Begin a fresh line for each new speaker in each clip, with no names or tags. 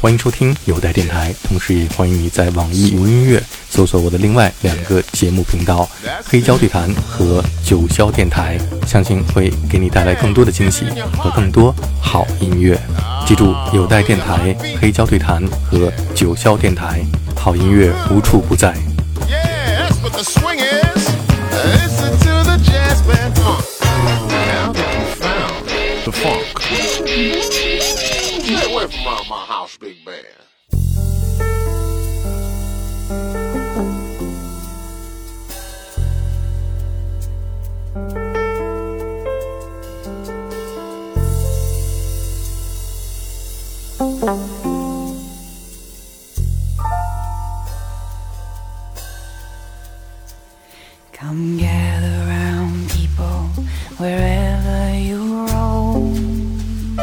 欢迎收听有待电台，同时也欢迎你在网易云音乐搜索我的另外两个节目频道“黑胶对谈”和“九霄电台”，相信会给你带来更多的惊喜和更多好音乐。记住，有待电台、黑胶对谈和九霄电台，好音乐无处不在。
Come gather people wherever you roam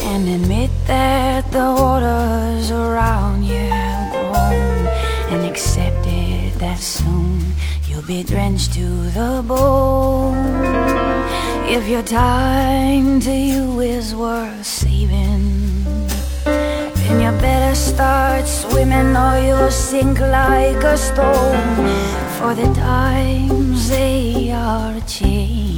and admit that the waters around you have grown and accepted that soon you'll be drenched to the bone. If your time to you is worth start swimming or you'll sink like a stone. For the times they are changing.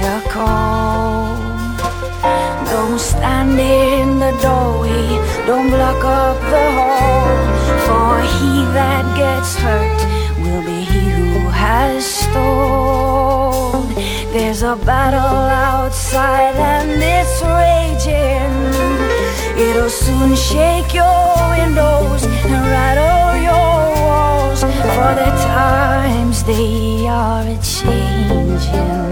the call. Don't stand in the doorway, don't block up the hall. For he that gets hurt will be he who has stalled. There's a battle outside and it's raging. It'll soon shake your windows and rattle your walls. For the times they are a changing.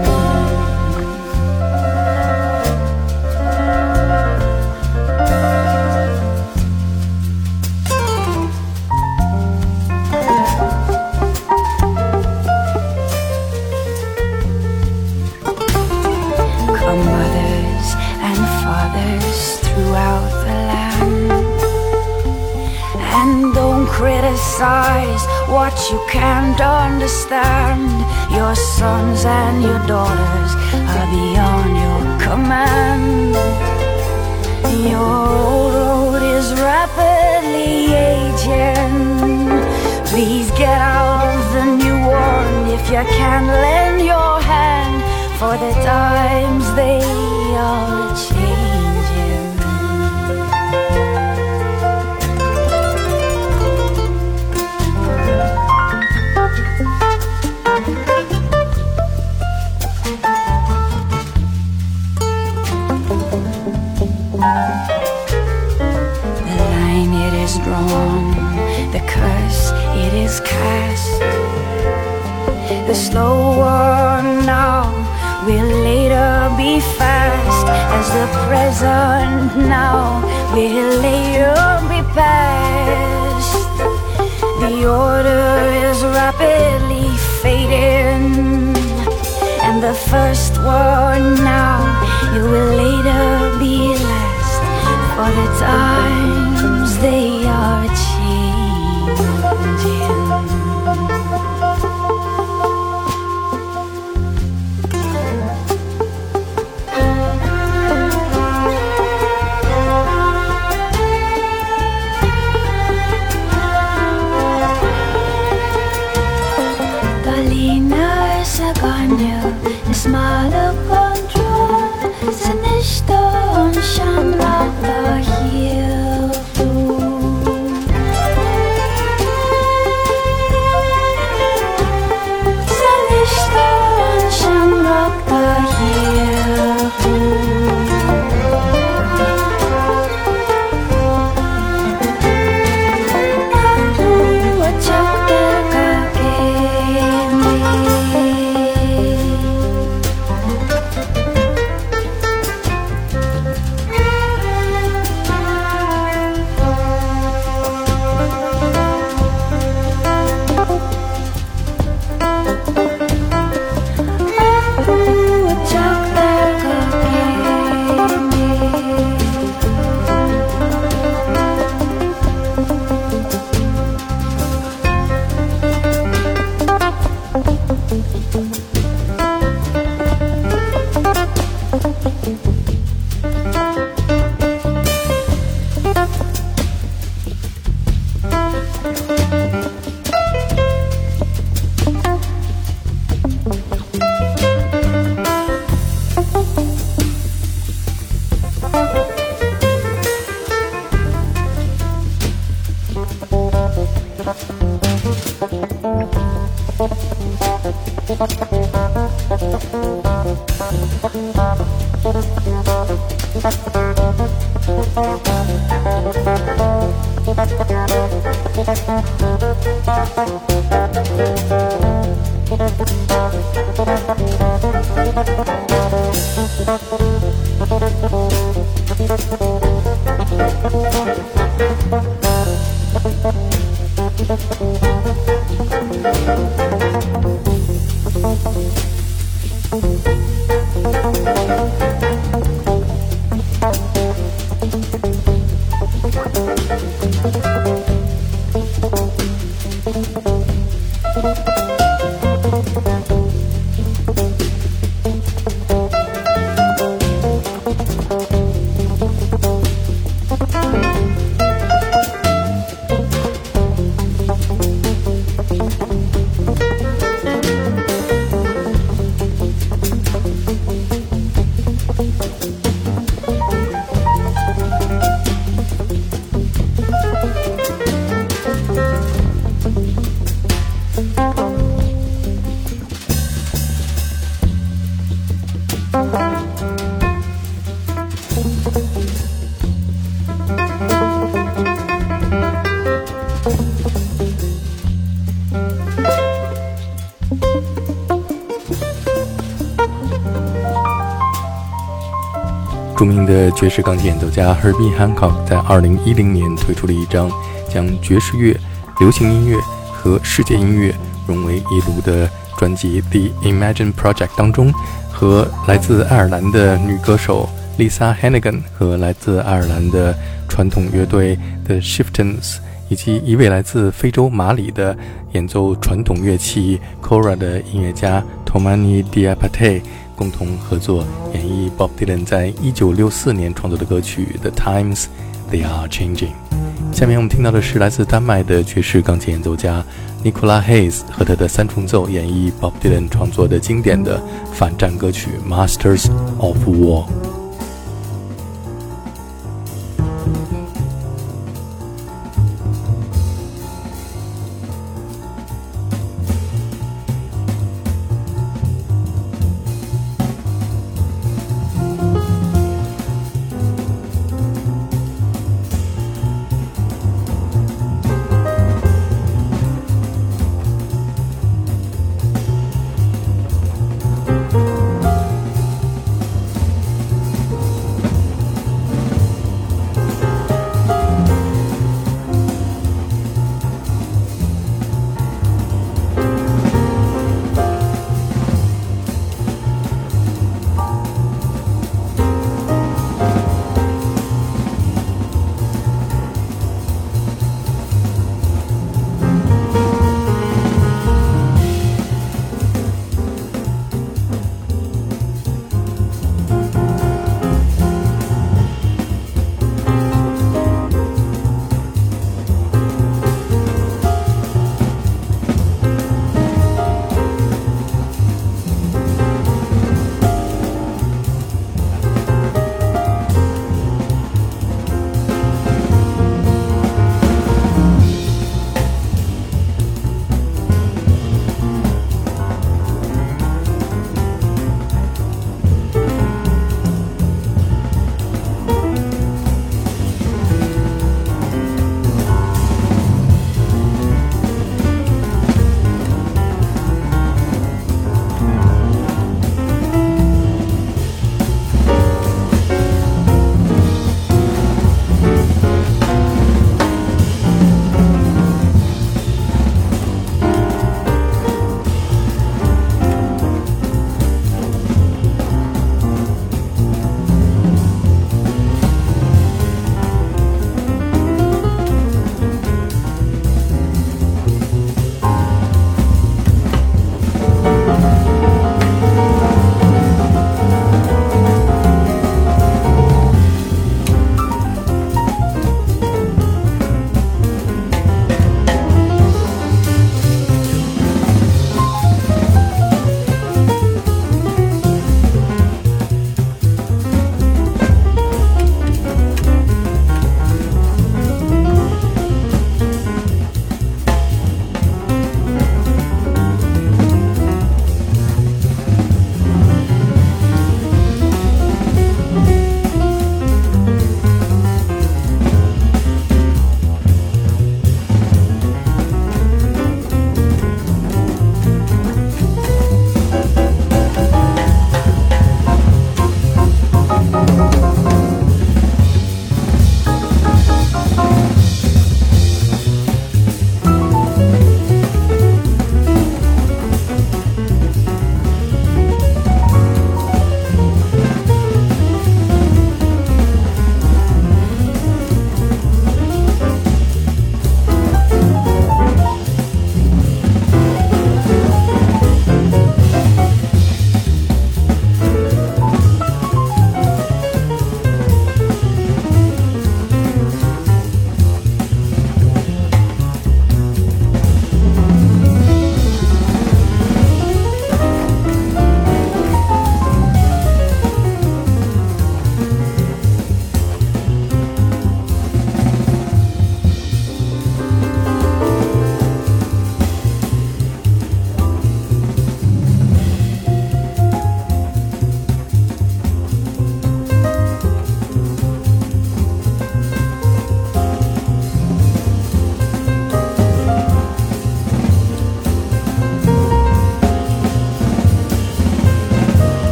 Criticize what you can't understand. Your sons and your daughters are beyond your command. Your old road is rapidly aging. Please get out of the new one if you can lend your hand For the times they One now will later be fast, as the present now will later be past. The order is rapidly fading, and the first one now it will later be last. For the times they are changing.
著名的爵士钢琴演奏家 Herbie Hancock 在2010年推出了一张将爵士乐、流行音乐和世界音乐融为一炉的专辑《The Imagine Project》当中，和来自爱尔兰的女歌手 Lisa Hannigan 和来自爱尔兰的传统乐队 The Shiftons，以及一位来自非洲马里的演奏传统乐器 kora 的音乐家 Tomani Diapate。共同合作演绎 Bob Dylan 在一九六四年创作的歌曲《The Times They Are Changing》。下面我们听到的是来自丹麦的爵士钢琴演奏家 Nicola Hayes 和他的三重奏演绎 Bob Dylan 创作的经典的反战歌曲《Masters of War》。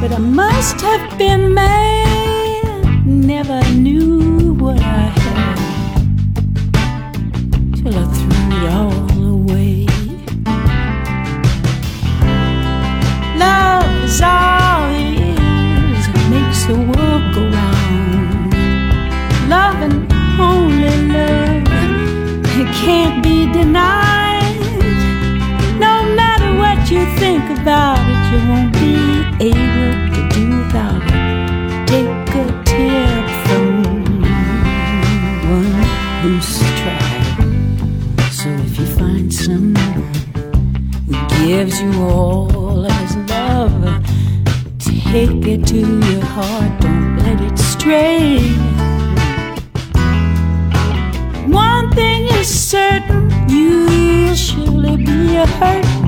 But I must have been mad, never knew what I had till I threw it all away. You all his love, take it to your heart, don't let it stray. One thing is certain, you'll surely be hurt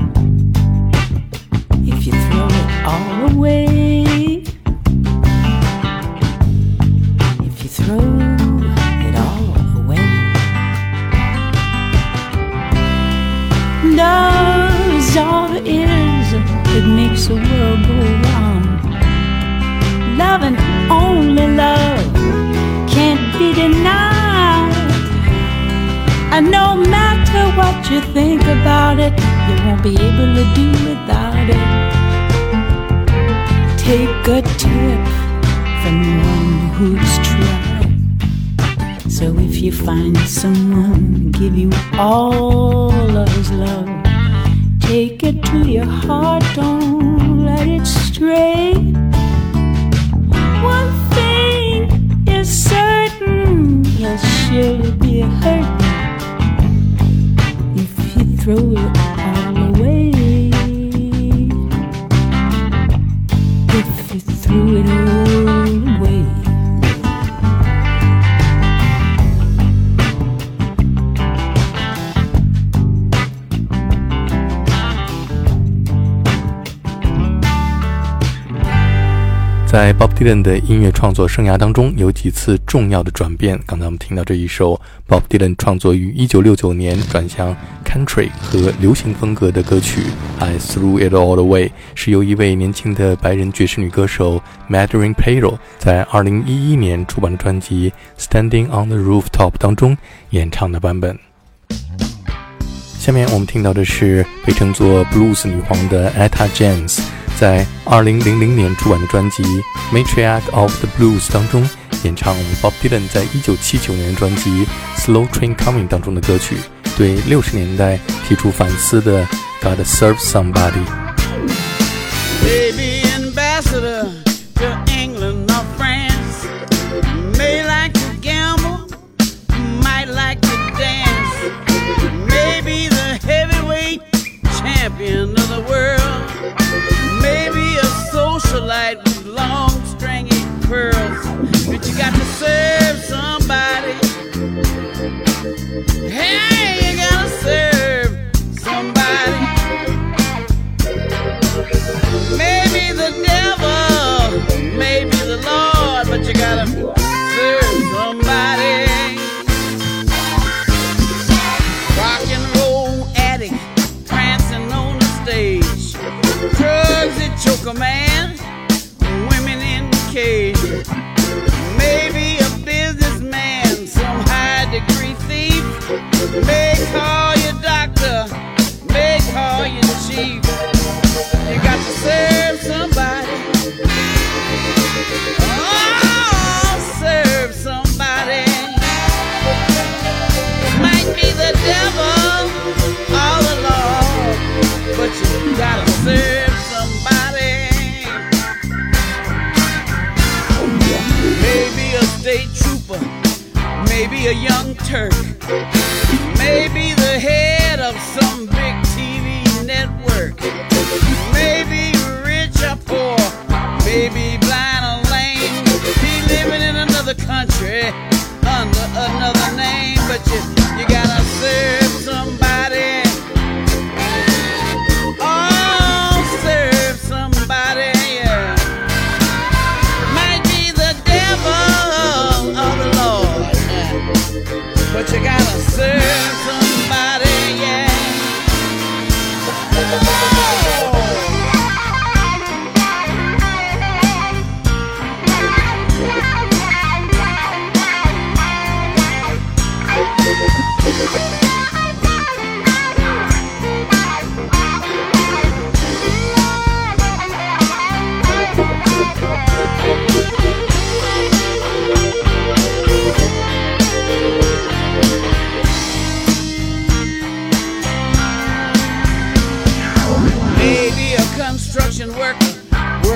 在 Bob Dylan 的音乐创作生涯当中，有几次重要的转变。刚才我们听到这一首 Bob Dylan 创作于1969年转向 country 和流行风格的歌曲《I Threw It All Away》，是由一位年轻的白人爵士女歌手 Madeline Payro 在2011年出版的专辑《Standing on the Rooftop》当中演唱的版本。下面我们听到的是被称作 Blues 女皇的 Etta James。在2000年出版的专辑《Matriarch of the Blues》当中，演唱 Bob Dylan 在1979年专辑《Slow Train Coming》当中的歌曲，对60年代提出反思的 God Serve Somebody"。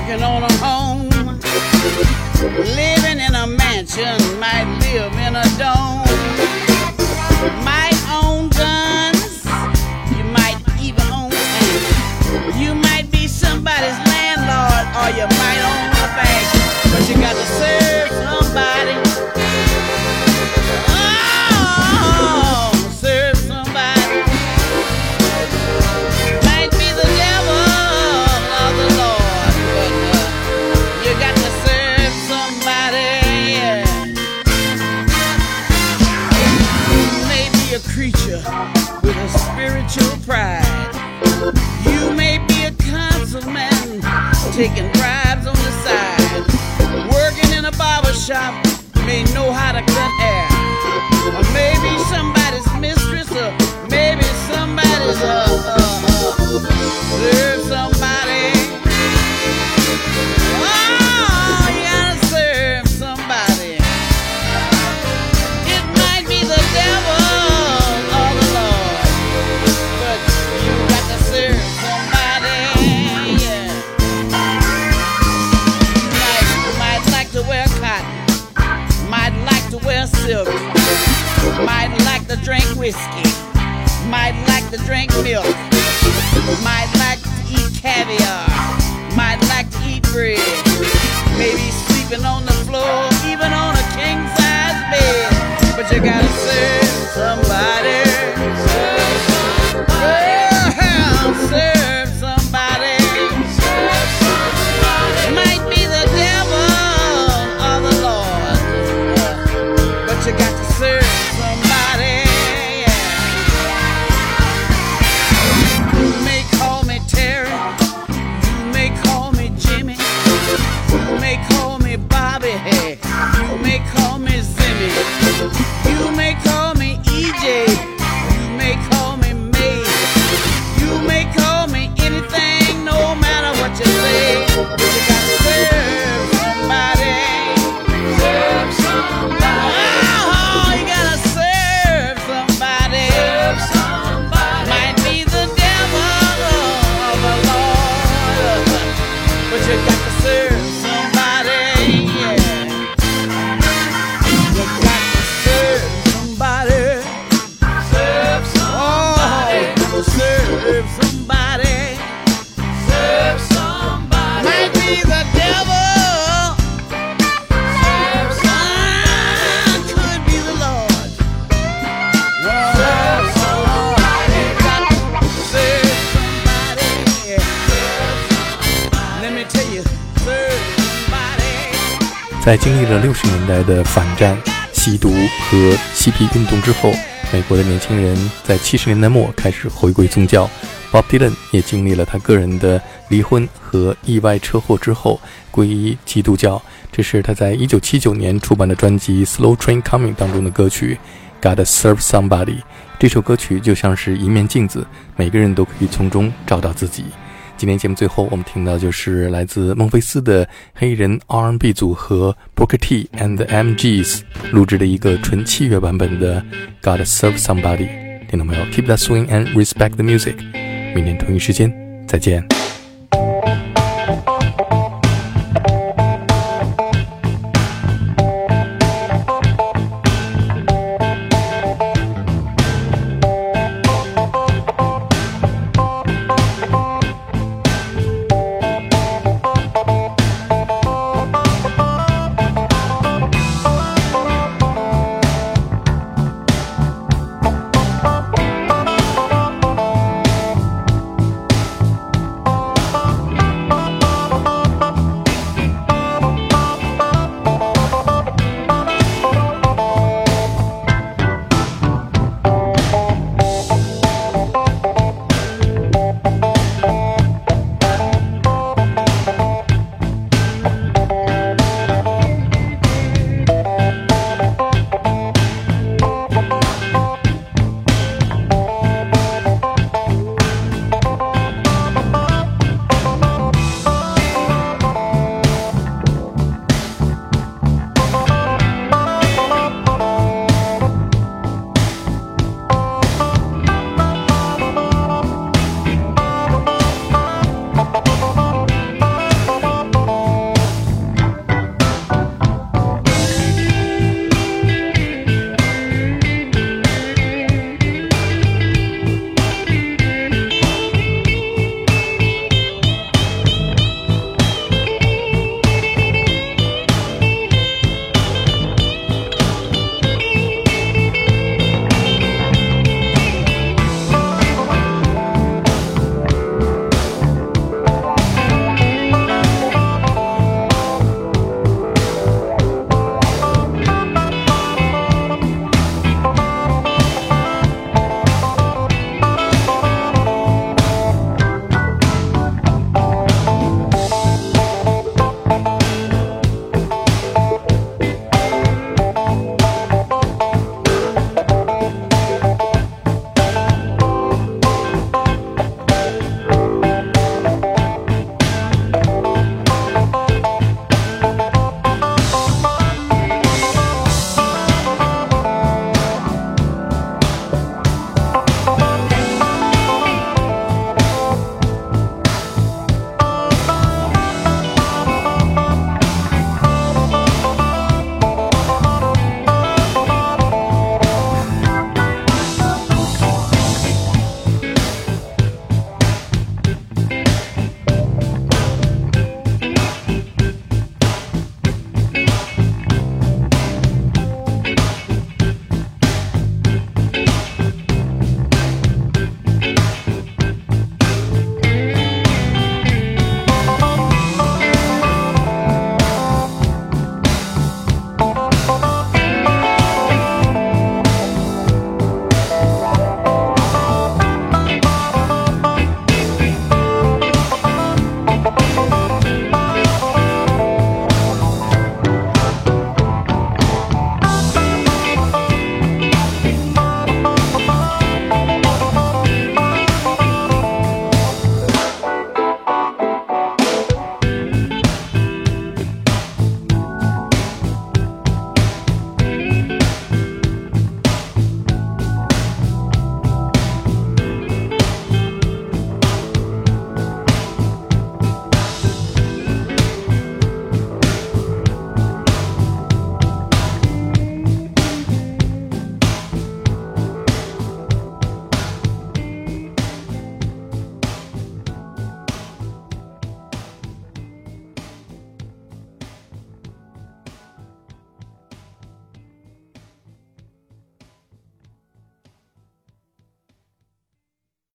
Working on a home. Living in a mansion, might live in a dome. Might shop, may know how to
在经历了六十年代的反战、吸毒和嬉皮运动之后，美国的年轻人在七十年代末开始回归宗教。Bob Dylan 也经历了他个人的离婚和意外车祸之后皈依基督教。这是他在一九七九年出版的专辑《Slow Train Coming》当中的歌曲《Gotta Serve Somebody》。这首歌曲就像是一面镜子，每个人都可以从中找到自己。今天节目最后，我们听到就是来自孟菲斯的黑人 R&B 组合 Booker T and the MGs 录制的一个纯器乐版本的《Gotta Serve Somebody》。听到没有？Keep that swing and respect the music。明天同一时间再见。